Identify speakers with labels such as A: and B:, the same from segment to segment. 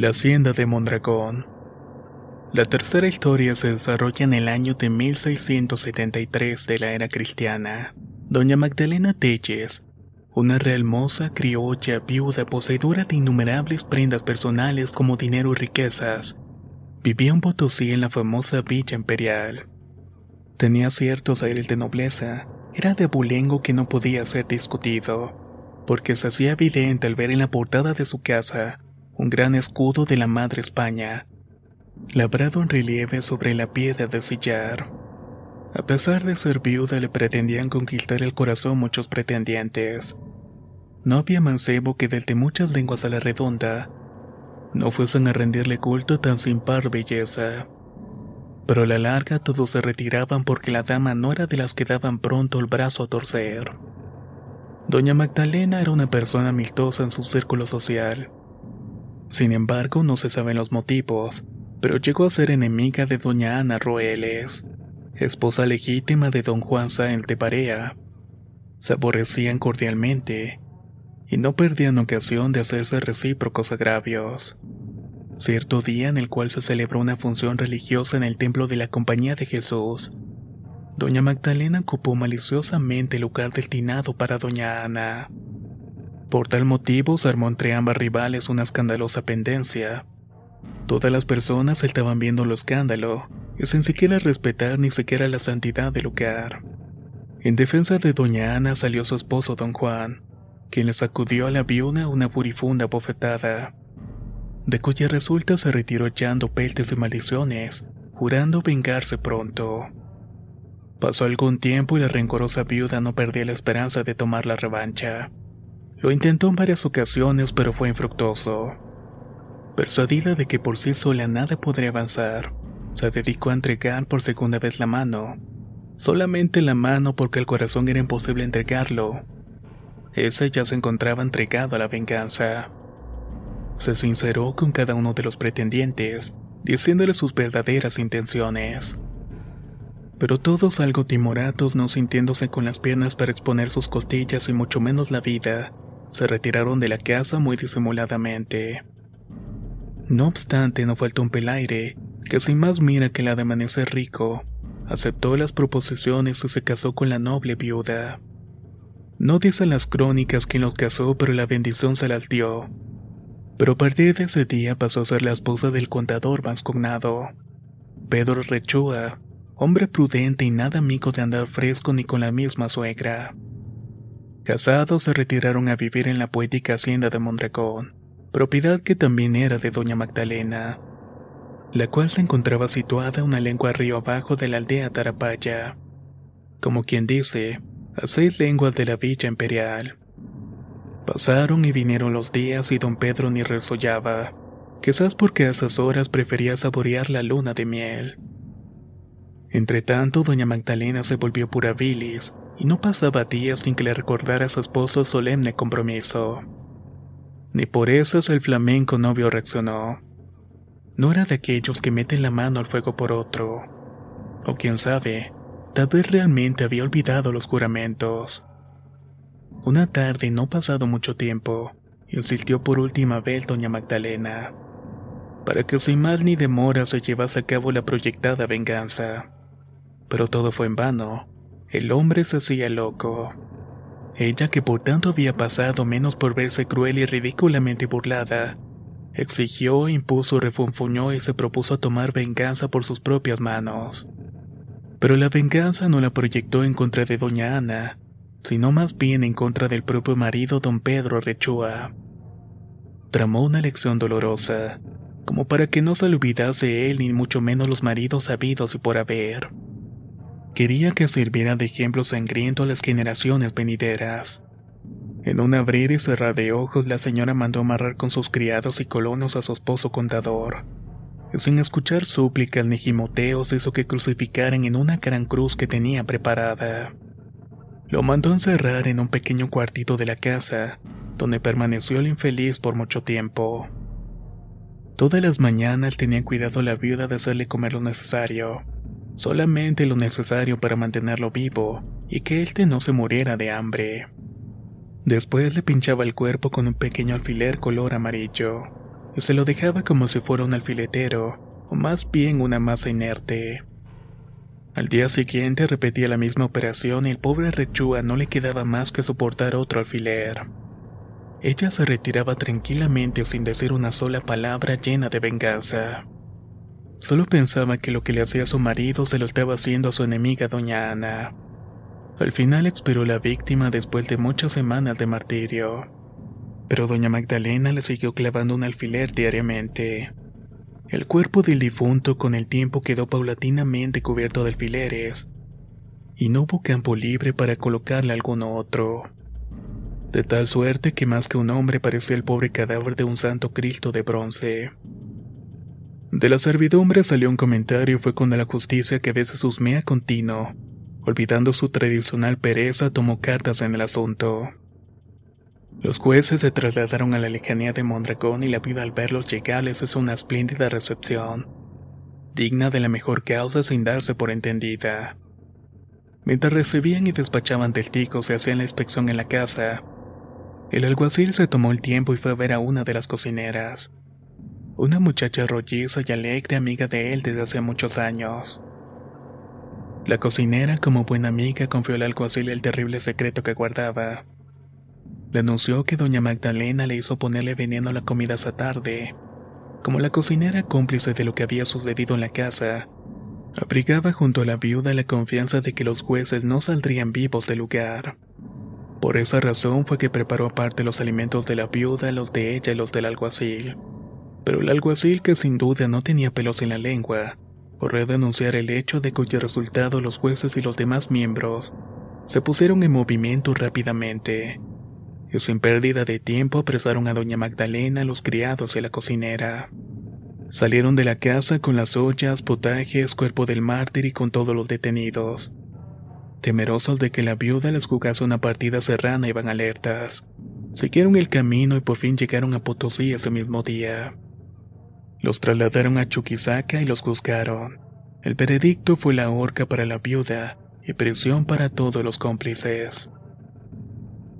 A: La hacienda de Mondragón. La tercera historia se desarrolla en el año de 1673 de la era cristiana. Doña Magdalena Telles, una real moza criolla, viuda, poseedora de innumerables prendas personales como dinero y riquezas, vivía en Potosí en la famosa Villa Imperial. Tenía ciertos aires de nobleza, era de abulengo que no podía ser discutido, porque se hacía evidente al ver en la portada de su casa un gran escudo de la Madre España, labrado en relieve sobre la piedra de sillar. A pesar de ser viuda, le pretendían conquistar el corazón muchos pretendientes. No había mancebo que desde muchas lenguas a la redonda no fuesen a rendirle culto tan sin par belleza. Pero a la larga todos se retiraban porque la dama no era de las que daban pronto el brazo a torcer. Doña Magdalena era una persona amistosa en su círculo social sin embargo, no se saben los motivos, pero llegó a ser enemiga de doña Ana Roeles, esposa legítima de don Juan Sáenz de Parea. Se aborrecían cordialmente, y no perdían ocasión de hacerse recíprocos agravios. Cierto día en el cual se celebró una función religiosa en el templo de la Compañía de Jesús, doña Magdalena ocupó maliciosamente el lugar destinado para doña Ana. Por tal motivo se armó entre ambas rivales una escandalosa pendencia. Todas las personas estaban viendo lo escándalo, y sin siquiera respetar ni siquiera la santidad del lugar. En defensa de doña Ana salió su esposo don Juan, quien le sacudió a la viuda una furifunda bofetada, de cuya resulta se retiró echando peltes y maldiciones, jurando vengarse pronto. Pasó algún tiempo y la rencorosa viuda no perdía la esperanza de tomar la revancha. Lo intentó en varias ocasiones, pero fue infructuoso. Persuadida de que por sí sola nada podría avanzar, se dedicó a entregar por segunda vez la mano. Solamente la mano porque el corazón era imposible entregarlo. Ese ya se encontraba entregado a la venganza. Se sinceró con cada uno de los pretendientes, diciéndole sus verdaderas intenciones. Pero todos algo timoratos, no sintiéndose con las piernas para exponer sus costillas y mucho menos la vida, se retiraron de la casa muy disimuladamente. No obstante, no faltó un pelaire, que sin más mira que la de amanecer rico, aceptó las proposiciones y se casó con la noble viuda. No dicen las crónicas quién los casó, pero la bendición se las dio. Pero a partir de ese día pasó a ser la esposa del contador vascognado. Pedro Rechua, hombre prudente y nada amigo de andar fresco ni con la misma suegra. Casados se retiraron a vivir en la poética hacienda de Mondragón, propiedad que también era de doña Magdalena, la cual se encontraba situada una lengua río abajo de la aldea Tarapaya, como quien dice, a seis lenguas de la villa imperial. Pasaron y vinieron los días y don Pedro ni resollaba, quizás porque a esas horas prefería saborear la luna de miel. Entretanto, doña Magdalena se volvió pura bilis y no pasaba días sin que le recordara a su esposo solemne compromiso. Ni por eso el flamenco novio reaccionó. No era de aquellos que meten la mano al fuego por otro. O quién sabe, tal vez realmente había olvidado los juramentos. Una tarde, no pasado mucho tiempo, insistió por última vez doña Magdalena, para que sin más ni demora se llevase a cabo la proyectada venganza. Pero todo fue en vano. El hombre se hacía loco. Ella, que por tanto había pasado menos por verse cruel y ridículamente burlada, exigió, impuso, refunfuñó y se propuso a tomar venganza por sus propias manos. Pero la venganza no la proyectó en contra de doña Ana, sino más bien en contra del propio marido don Pedro Rechua. Tramó una lección dolorosa, como para que no se olvidase él ni mucho menos los maridos habidos y por haber. Quería que sirviera de ejemplo sangriento a las generaciones venideras. En un abrir y cerrar de ojos, la señora mandó amarrar con sus criados y colonos a su esposo contador. sin escuchar súplicas ni gimoteos, hizo que crucificaran en una gran cruz que tenía preparada. Lo mandó encerrar en un pequeño cuartito de la casa, donde permaneció el infeliz por mucho tiempo. Todas las mañanas tenía cuidado la viuda de hacerle comer lo necesario solamente lo necesario para mantenerlo vivo y que éste no se muriera de hambre. Después le pinchaba el cuerpo con un pequeño alfiler color amarillo y se lo dejaba como si fuera un alfiletero, o más bien una masa inerte. Al día siguiente repetía la misma operación y el pobre Rechúa no le quedaba más que soportar otro alfiler. Ella se retiraba tranquilamente sin decir una sola palabra llena de venganza. Solo pensaba que lo que le hacía su marido se lo estaba haciendo a su enemiga doña Ana. Al final expiró la víctima después de muchas semanas de martirio. Pero doña Magdalena le siguió clavando un alfiler diariamente. El cuerpo del difunto con el tiempo quedó paulatinamente cubierto de alfileres, y no hubo campo libre para colocarle alguno otro. De tal suerte que más que un hombre parecía el pobre cadáver de un santo Cristo de bronce. De la servidumbre salió un comentario y fue cuando la justicia que a veces husmea continuo, olvidando su tradicional pereza, tomó cartas en el asunto. Los jueces se trasladaron a la lejanía de Mondragón y la vida al verlos llegar les hizo una espléndida recepción, digna de la mejor causa sin darse por entendida. Mientras recibían y despachaban testigos y hacían la inspección en la casa, el alguacil se tomó el tiempo y fue a ver a una de las cocineras una muchacha rolliza y alegre amiga de él desde hace muchos años. La cocinera, como buena amiga, confió al alguacil el terrible secreto que guardaba. Le anunció que doña Magdalena le hizo ponerle veneno a la comida esa tarde. Como la cocinera cómplice de lo que había sucedido en la casa, abrigaba junto a la viuda la confianza de que los jueces no saldrían vivos del lugar. Por esa razón fue que preparó aparte los alimentos de la viuda, los de ella y los del alguacil pero el alguacil que sin duda no tenía pelos en la lengua, corrió a denunciar el hecho de cuyo resultado los jueces y los demás miembros se pusieron en movimiento rápidamente, y sin pérdida de tiempo apresaron a doña Magdalena, los criados y la cocinera. Salieron de la casa con las ollas, potajes, cuerpo del mártir y con todos los detenidos. Temerosos de que la viuda les jugase una partida serrana iban alertas. Siguieron el camino y por fin llegaron a Potosí ese mismo día. Los trasladaron a Chuquisaca y los juzgaron. El veredicto fue la horca para la viuda y prisión para todos los cómplices.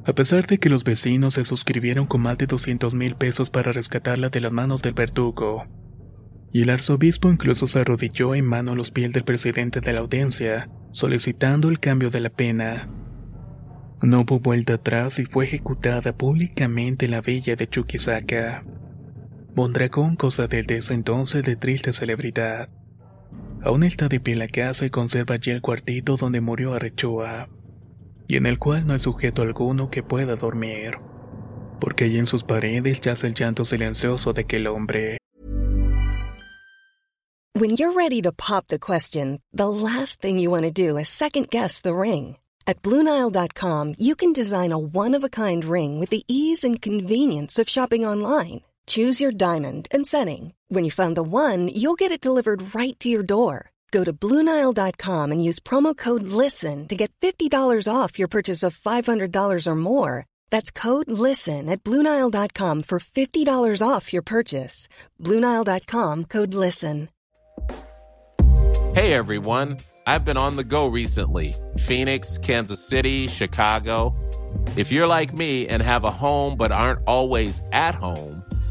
A: A pesar de que los vecinos se suscribieron con más de 200 mil pesos para rescatarla de las manos del verdugo, y el arzobispo incluso se arrodilló en mano a los pies del presidente de la audiencia, solicitando el cambio de la pena. No hubo vuelta atrás y fue ejecutada públicamente en la villa de Chuquisaca. Mondragón cosa desde ese entonces de triste celebridad. Aún está de pie en la casa y conserva allí el cuartito donde murió Arrechoa. y en el cual no hay sujeto alguno que pueda dormir, porque allí en sus paredes yace el llanto silencioso de aquel hombre.
B: When you're ready to pop the question, the last thing you want to do is second guess the ring. At Bluenile.com, you can design a one-of-a-kind ring with the ease and convenience of shopping online. Choose your diamond and setting. When you find the one, you'll get it delivered right to your door. Go to Bluenile.com and use promo code LISTEN to get $50 off your purchase of $500 or more. That's code LISTEN at Bluenile.com for $50 off your purchase. Bluenile.com code LISTEN.
C: Hey everyone, I've been on the go recently Phoenix, Kansas City, Chicago. If you're like me and have a home but aren't always at home,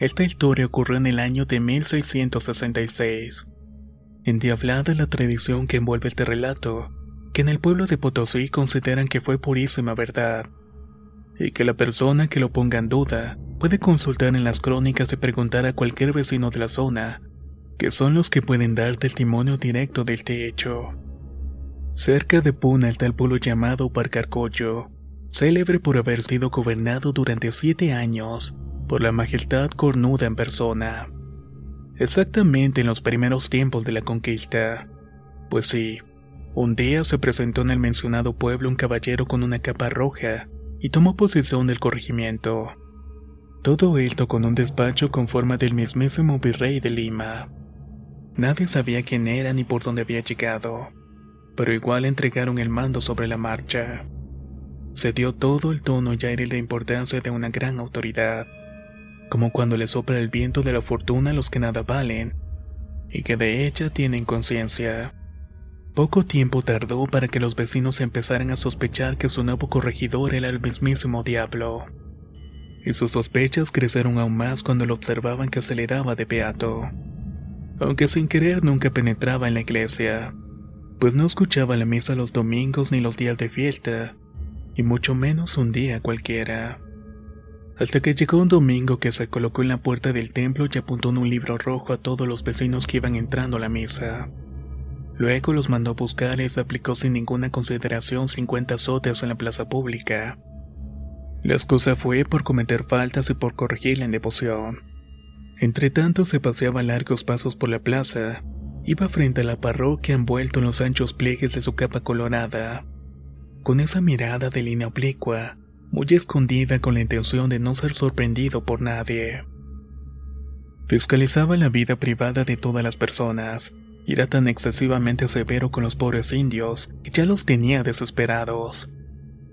A: Esta historia ocurrió en el año de 1666. Endiablada la tradición que envuelve este relato, que en el pueblo de Potosí consideran que fue purísima verdad, y que la persona que lo ponga en duda puede consultar en las crónicas y preguntar a cualquier vecino de la zona, que son los que pueden dar testimonio directo de este hecho. Cerca de Puna está el pueblo llamado Parcarcoyo, célebre por haber sido gobernado durante siete años por la majestad cornuda en persona. Exactamente en los primeros tiempos de la conquista. Pues sí, un día se presentó en el mencionado pueblo un caballero con una capa roja y tomó posesión del corregimiento. Todo esto con un despacho con forma del mismísimo virrey de Lima. Nadie sabía quién era ni por dónde había llegado, pero igual entregaron el mando sobre la marcha. Se dio todo el tono y aire de importancia de una gran autoridad como cuando le sopla el viento de la fortuna a los que nada valen, y que de ella tienen conciencia. Poco tiempo tardó para que los vecinos empezaran a sospechar que su nuevo corregidor era el mismísimo diablo. Y sus sospechas crecieron aún más cuando lo observaban que aceleraba de beato. Aunque sin querer nunca penetraba en la iglesia, pues no escuchaba la misa los domingos ni los días de fiesta, y mucho menos un día cualquiera hasta que llegó un domingo que se colocó en la puerta del templo y apuntó en un libro rojo a todos los vecinos que iban entrando a la misa. Luego los mandó a buscar y se aplicó sin ninguna consideración 50 azotes en la plaza pública. La excusa fue por cometer faltas y por corregirla en devoción. Entre tanto se paseaba largos pasos por la plaza, iba frente a la parroquia envuelto en los anchos pliegues de su capa colorada. Con esa mirada de línea oblicua, muy escondida con la intención de no ser sorprendido por nadie. Fiscalizaba la vida privada de todas las personas, era tan excesivamente severo con los pobres indios que ya los tenía desesperados.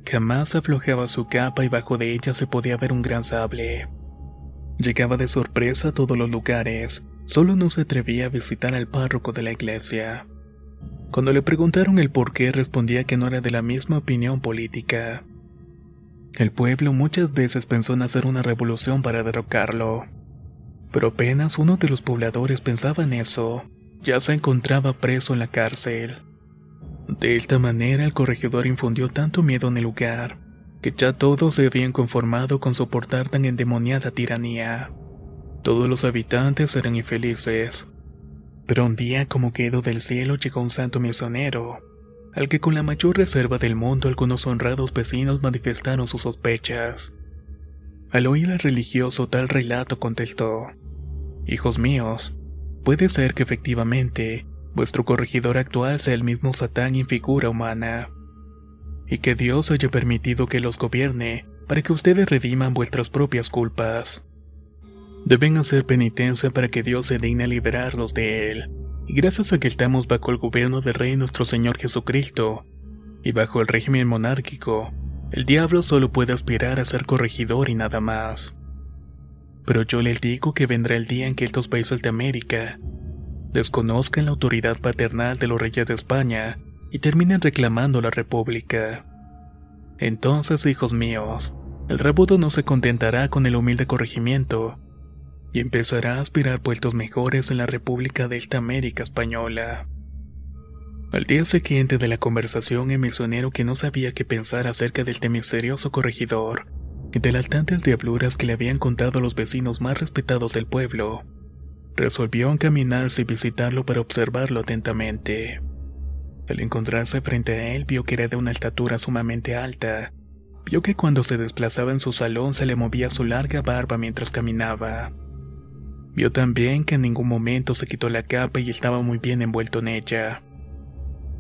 A: Jamás aflojaba su capa y bajo de ella se podía ver un gran sable. Llegaba de sorpresa a todos los lugares, solo no se atrevía a visitar al párroco de la iglesia. Cuando le preguntaron el por qué respondía que no era de la misma opinión política. El pueblo muchas veces pensó en hacer una revolución para derrocarlo. Pero apenas uno de los pobladores pensaba en eso, ya se encontraba preso en la cárcel. De esta manera el corregidor infundió tanto miedo en el lugar, que ya todos se habían conformado con soportar tan endemoniada tiranía. Todos los habitantes eran infelices. Pero un día como quedó del cielo llegó un santo misionero, al que con la mayor reserva del mundo algunos honrados vecinos manifestaron sus sospechas. Al oír al religioso tal relato contestó, Hijos míos, puede ser que efectivamente vuestro corregidor actual sea el mismo Satán en figura humana, y que Dios haya permitido que los gobierne para que ustedes rediman vuestras propias culpas. Deben hacer penitencia para que Dios se digne liberarlos de él y gracias a que estamos bajo el gobierno del Rey nuestro Señor Jesucristo, y bajo el régimen monárquico, el diablo solo puede aspirar a ser corregidor y nada más. Pero yo les digo que vendrá el día en que estos países de América desconozcan la autoridad paternal de los reyes de España y terminen reclamando la república. Entonces, hijos míos, el rebudo no se contentará con el humilde corregimiento y empezará a aspirar puestos mejores en la República de esta América Española. Al día siguiente de la conversación, el misionero que no sabía qué pensar acerca del este misterioso corregidor y de las tantas diabluras que le habían contado los vecinos más respetados del pueblo, resolvió encaminarse y visitarlo para observarlo atentamente. Al encontrarse frente a él vio que era de una estatura sumamente alta. Vio que cuando se desplazaba en su salón se le movía su larga barba mientras caminaba. Vio también que en ningún momento se quitó la capa y estaba muy bien envuelto en ella.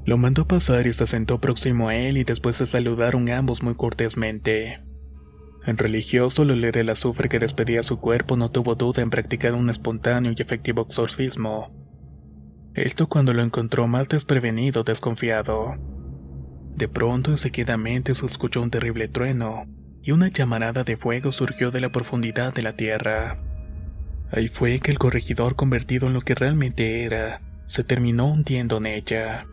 A: Lo mandó pasar y se sentó próximo a él y después se saludaron ambos muy cortésmente. El religioso, al oler el azufre que despedía su cuerpo, no tuvo duda en practicar un espontáneo y efectivo exorcismo. Esto cuando lo encontró más desprevenido, desconfiado. De pronto, enseguidamente se escuchó un terrible trueno, y una llamarada de fuego surgió de la profundidad de la tierra. Ahí fue que el corregidor, convertido en lo que realmente era, se terminó hundiendo en ella.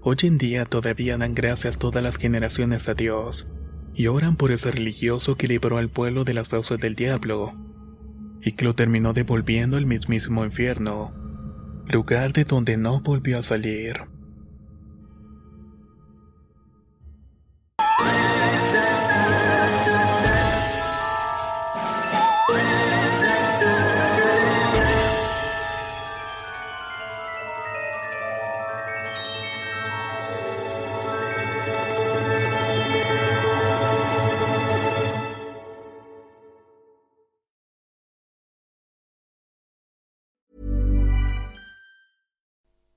A: Hoy en día todavía dan gracias todas las generaciones a Dios, y oran por ese religioso que libró al pueblo de las fauces del diablo, y que lo terminó devolviendo al mismísimo infierno lugar de donde no volvió a salir.